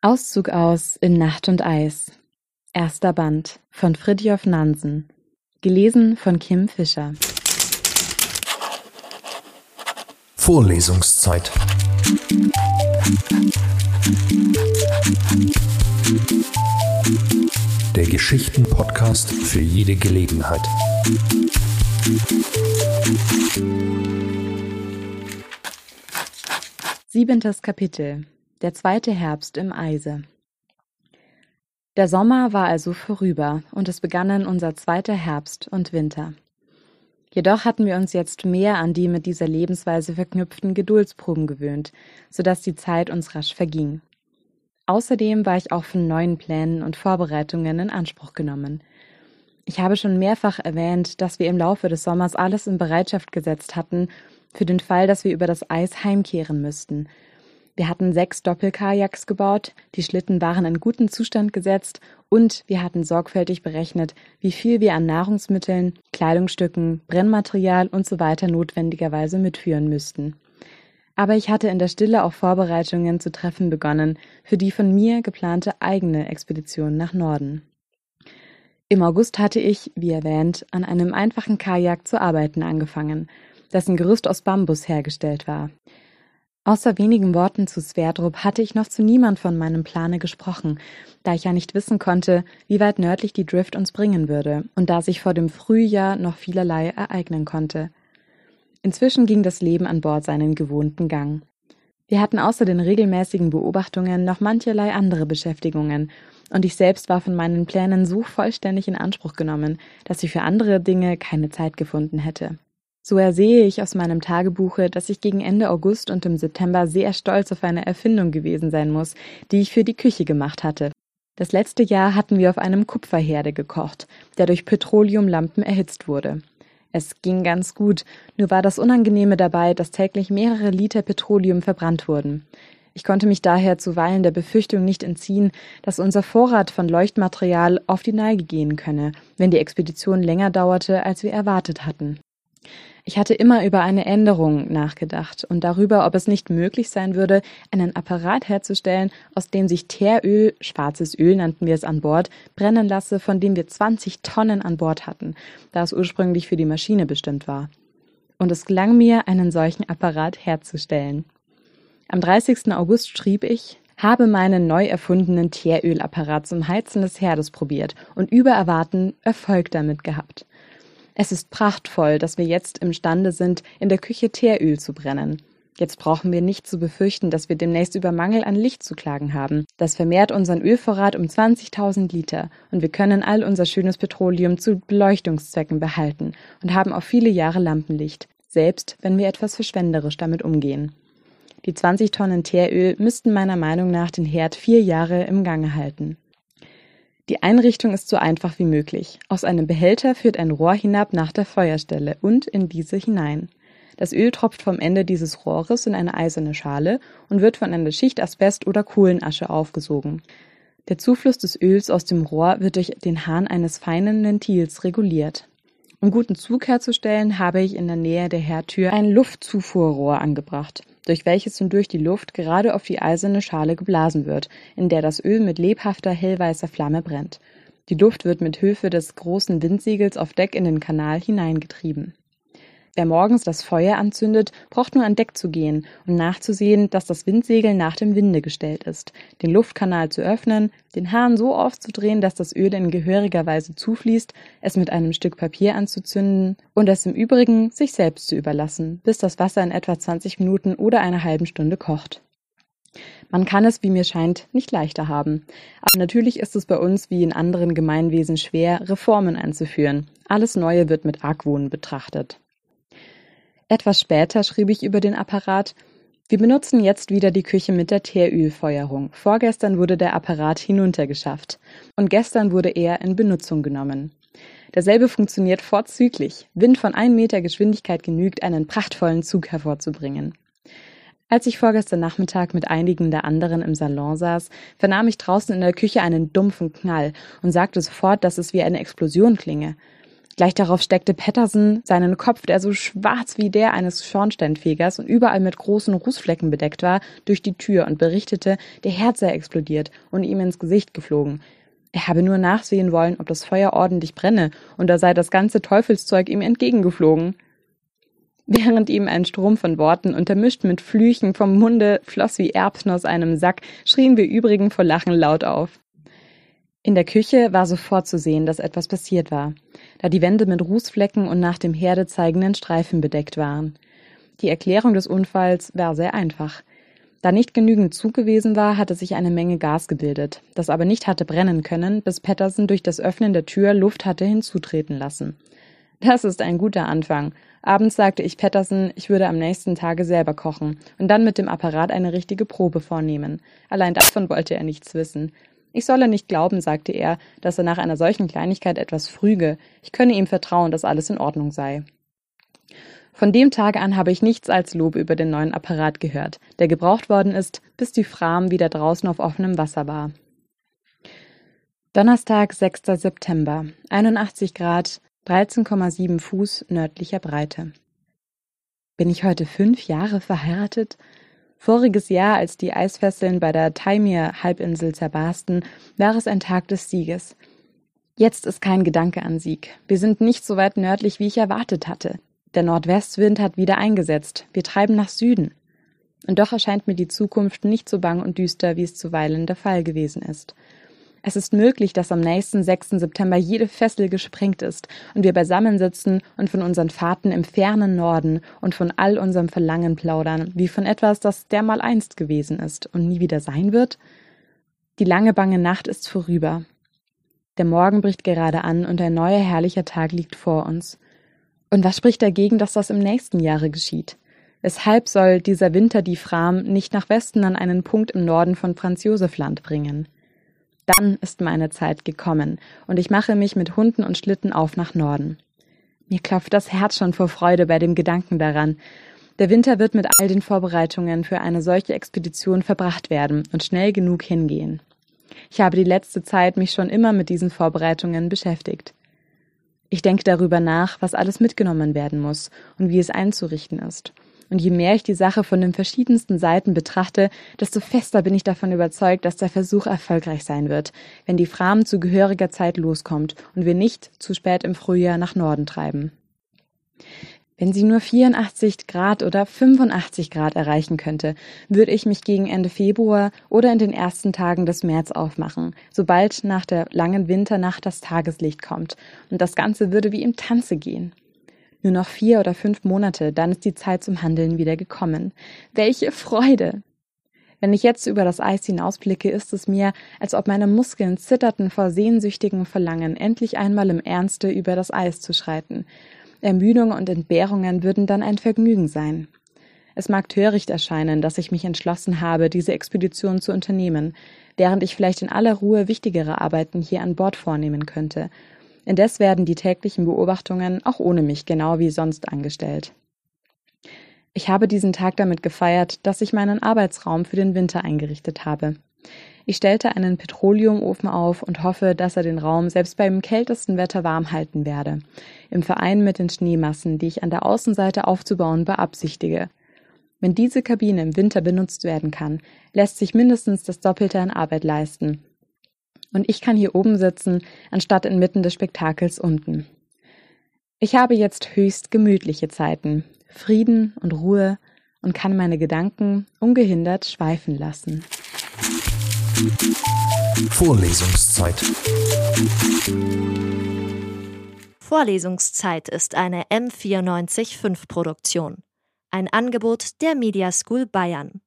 Auszug aus In Nacht und Eis. Erster Band von Fridtjof Nansen. Gelesen von Kim Fischer. Vorlesungszeit. Der Geschichten-Podcast für jede Gelegenheit. Siebentes Kapitel der zweite Herbst im Eise. Der Sommer war also vorüber und es begannen unser zweiter Herbst und Winter. Jedoch hatten wir uns jetzt mehr an die mit dieser Lebensweise verknüpften Geduldsproben gewöhnt, so dass die Zeit uns rasch verging. Außerdem war ich auch von neuen Plänen und Vorbereitungen in Anspruch genommen. Ich habe schon mehrfach erwähnt, dass wir im Laufe des Sommers alles in Bereitschaft gesetzt hatten, für den Fall, dass wir über das Eis heimkehren müssten wir hatten sechs Doppelkajaks gebaut, die Schlitten waren in guten Zustand gesetzt und wir hatten sorgfältig berechnet, wie viel wir an Nahrungsmitteln, Kleidungsstücken, Brennmaterial und so weiter notwendigerweise mitführen müssten. Aber ich hatte in der Stille auch Vorbereitungen zu treffen begonnen für die von mir geplante eigene Expedition nach Norden. Im August hatte ich, wie erwähnt, an einem einfachen Kajak zu arbeiten angefangen, dessen Gerüst aus Bambus hergestellt war. Außer wenigen Worten zu Sverdrup hatte ich noch zu niemand von meinem Plane gesprochen, da ich ja nicht wissen konnte, wie weit nördlich die Drift uns bringen würde und da sich vor dem Frühjahr noch vielerlei ereignen konnte. Inzwischen ging das Leben an Bord seinen gewohnten Gang. Wir hatten außer den regelmäßigen Beobachtungen noch mancherlei andere Beschäftigungen, und ich selbst war von meinen Plänen so vollständig in Anspruch genommen, dass ich für andere Dinge keine Zeit gefunden hätte. So ersehe ich aus meinem Tagebuche, dass ich gegen Ende August und im September sehr stolz auf eine Erfindung gewesen sein muss, die ich für die Küche gemacht hatte. Das letzte Jahr hatten wir auf einem Kupferherde gekocht, der durch Petroleumlampen erhitzt wurde. Es ging ganz gut, nur war das Unangenehme dabei, dass täglich mehrere Liter Petroleum verbrannt wurden. Ich konnte mich daher zuweilen der Befürchtung nicht entziehen, dass unser Vorrat von Leuchtmaterial auf die Neige gehen könne, wenn die Expedition länger dauerte, als wir erwartet hatten. Ich hatte immer über eine Änderung nachgedacht und darüber, ob es nicht möglich sein würde, einen Apparat herzustellen, aus dem sich Teeröl, schwarzes Öl nannten wir es an Bord, brennen lasse, von dem wir 20 Tonnen an Bord hatten, da es ursprünglich für die Maschine bestimmt war. Und es gelang mir, einen solchen Apparat herzustellen. Am 30. August schrieb ich, habe meinen neu erfundenen Teerölapparat zum Heizen des Herdes probiert und über Erwarten Erfolg damit gehabt. Es ist prachtvoll, dass wir jetzt imstande sind, in der Küche Teeröl zu brennen. Jetzt brauchen wir nicht zu befürchten, dass wir demnächst über Mangel an Licht zu klagen haben. Das vermehrt unseren Ölvorrat um 20.000 Liter und wir können all unser schönes Petroleum zu Beleuchtungszwecken behalten und haben auf viele Jahre Lampenlicht, selbst wenn wir etwas verschwenderisch damit umgehen. Die 20 Tonnen Teeröl müssten meiner Meinung nach den Herd vier Jahre im Gange halten. Die Einrichtung ist so einfach wie möglich. Aus einem Behälter führt ein Rohr hinab nach der Feuerstelle und in diese hinein. Das Öl tropft vom Ende dieses Rohres in eine eiserne Schale und wird von einer Schicht Asbest oder Kohlenasche aufgesogen. Der Zufluss des Öls aus dem Rohr wird durch den Hahn eines feinen Ventils reguliert. Um guten Zug herzustellen, habe ich in der Nähe der Herdtür ein Luftzufuhrrohr angebracht durch welches nun durch die Luft gerade auf die eiserne Schale geblasen wird, in der das Öl mit lebhafter, hellweißer Flamme brennt. Die Luft wird mit Hilfe des großen Windsegels auf Deck in den Kanal hineingetrieben. Wer morgens das Feuer anzündet, braucht nur an Deck zu gehen und nachzusehen, dass das Windsegel nach dem Winde gestellt ist, den Luftkanal zu öffnen, den Hahn so aufzudrehen, dass das Öl in gehöriger Weise zufließt, es mit einem Stück Papier anzuzünden und es im Übrigen sich selbst zu überlassen, bis das Wasser in etwa 20 Minuten oder einer halben Stunde kocht. Man kann es, wie mir scheint, nicht leichter haben. Aber natürlich ist es bei uns wie in anderen Gemeinwesen schwer, Reformen einzuführen. Alles Neue wird mit Argwohn betrachtet. Etwas später schrieb ich über den Apparat, wir benutzen jetzt wieder die Küche mit der Teerölfeuerung. Vorgestern wurde der Apparat hinuntergeschafft und gestern wurde er in Benutzung genommen. Derselbe funktioniert vorzüglich. Wind von 1 Meter Geschwindigkeit genügt, einen prachtvollen Zug hervorzubringen. Als ich vorgestern Nachmittag mit einigen der anderen im Salon saß, vernahm ich draußen in der Küche einen dumpfen Knall und sagte sofort, dass es wie eine Explosion klinge. Gleich darauf steckte Patterson seinen Kopf, der so schwarz wie der eines Schornsteinfegers und überall mit großen Rußflecken bedeckt war, durch die Tür und berichtete, der Herd sei explodiert und ihm ins Gesicht geflogen. Er habe nur nachsehen wollen, ob das Feuer ordentlich brenne, und da sei das ganze Teufelszeug ihm entgegengeflogen. Während ihm ein Strom von Worten, untermischt mit Flüchen vom Munde, floss wie Erbsen aus einem Sack, schrien wir übrigen vor Lachen laut auf. In der Küche war sofort zu sehen, dass etwas passiert war, da die Wände mit Rußflecken und nach dem Herde zeigenden Streifen bedeckt waren. Die Erklärung des Unfalls war sehr einfach. Da nicht genügend Zug gewesen war, hatte sich eine Menge Gas gebildet, das aber nicht hatte brennen können, bis Patterson durch das Öffnen der Tür Luft hatte hinzutreten lassen. Das ist ein guter Anfang. Abends sagte ich Patterson, ich würde am nächsten Tage selber kochen und dann mit dem Apparat eine richtige Probe vornehmen. Allein davon wollte er nichts wissen. Ich solle nicht glauben, sagte er, dass er nach einer solchen Kleinigkeit etwas früge. Ich könne ihm vertrauen, dass alles in Ordnung sei. Von dem Tage an habe ich nichts als Lob über den neuen Apparat gehört, der gebraucht worden ist, bis die Fram wieder draußen auf offenem Wasser war. Donnerstag, 6. September, 81 Grad, 13,7 Fuß nördlicher Breite. Bin ich heute fünf Jahre verheiratet? Voriges Jahr, als die Eisfesseln bei der Taimyr-Halbinsel zerbarsten, war es ein Tag des Sieges. Jetzt ist kein Gedanke an Sieg. Wir sind nicht so weit nördlich, wie ich erwartet hatte. Der Nordwestwind hat wieder eingesetzt. Wir treiben nach Süden. Und doch erscheint mir die Zukunft nicht so bang und düster, wie es zuweilen der Fall gewesen ist. Es ist möglich, dass am nächsten 6. September jede Fessel gesprengt ist und wir beisammensitzen und von unseren Fahrten im fernen Norden und von all unserem Verlangen plaudern, wie von etwas, das dermaleinst gewesen ist und nie wieder sein wird? Die lange bange Nacht ist vorüber. Der Morgen bricht gerade an und ein neuer herrlicher Tag liegt vor uns. Und was spricht dagegen, dass das im nächsten Jahre geschieht? Weshalb soll dieser Winter die Fram nicht nach Westen an einen Punkt im Norden von Franz Josef Land bringen? Dann ist meine Zeit gekommen, und ich mache mich mit Hunden und Schlitten auf nach Norden. Mir klopft das Herz schon vor Freude bei dem Gedanken daran. Der Winter wird mit all den Vorbereitungen für eine solche Expedition verbracht werden und schnell genug hingehen. Ich habe die letzte Zeit mich schon immer mit diesen Vorbereitungen beschäftigt. Ich denke darüber nach, was alles mitgenommen werden muss und wie es einzurichten ist. Und je mehr ich die Sache von den verschiedensten Seiten betrachte, desto fester bin ich davon überzeugt, dass der Versuch erfolgreich sein wird, wenn die Fram zu gehöriger Zeit loskommt und wir nicht zu spät im Frühjahr nach Norden treiben. Wenn sie nur 84 Grad oder 85 Grad erreichen könnte, würde ich mich gegen Ende Februar oder in den ersten Tagen des März aufmachen, sobald nach der langen Winternacht das Tageslicht kommt, und das Ganze würde wie im Tanze gehen. Nur noch vier oder fünf Monate, dann ist die Zeit zum Handeln wieder gekommen. Welche Freude! Wenn ich jetzt über das Eis hinausblicke, ist es mir, als ob meine Muskeln zitterten vor sehnsüchtigem Verlangen, endlich einmal im Ernste über das Eis zu schreiten. Ermüdung und Entbehrungen würden dann ein Vergnügen sein. Es mag töricht erscheinen, dass ich mich entschlossen habe, diese Expedition zu unternehmen, während ich vielleicht in aller Ruhe wichtigere Arbeiten hier an Bord vornehmen könnte Indes werden die täglichen Beobachtungen auch ohne mich genau wie sonst angestellt. Ich habe diesen Tag damit gefeiert, dass ich meinen Arbeitsraum für den Winter eingerichtet habe. Ich stellte einen Petroleumofen auf und hoffe, dass er den Raum selbst beim kältesten Wetter warm halten werde, im Verein mit den Schneemassen, die ich an der Außenseite aufzubauen beabsichtige. Wenn diese Kabine im Winter benutzt werden kann, lässt sich mindestens das Doppelte an Arbeit leisten, und ich kann hier oben sitzen, anstatt inmitten des Spektakels unten. Ich habe jetzt höchst gemütliche Zeiten, Frieden und Ruhe und kann meine Gedanken ungehindert schweifen lassen. Vorlesungszeit. Vorlesungszeit ist eine M945 Produktion. Ein Angebot der Media School Bayern.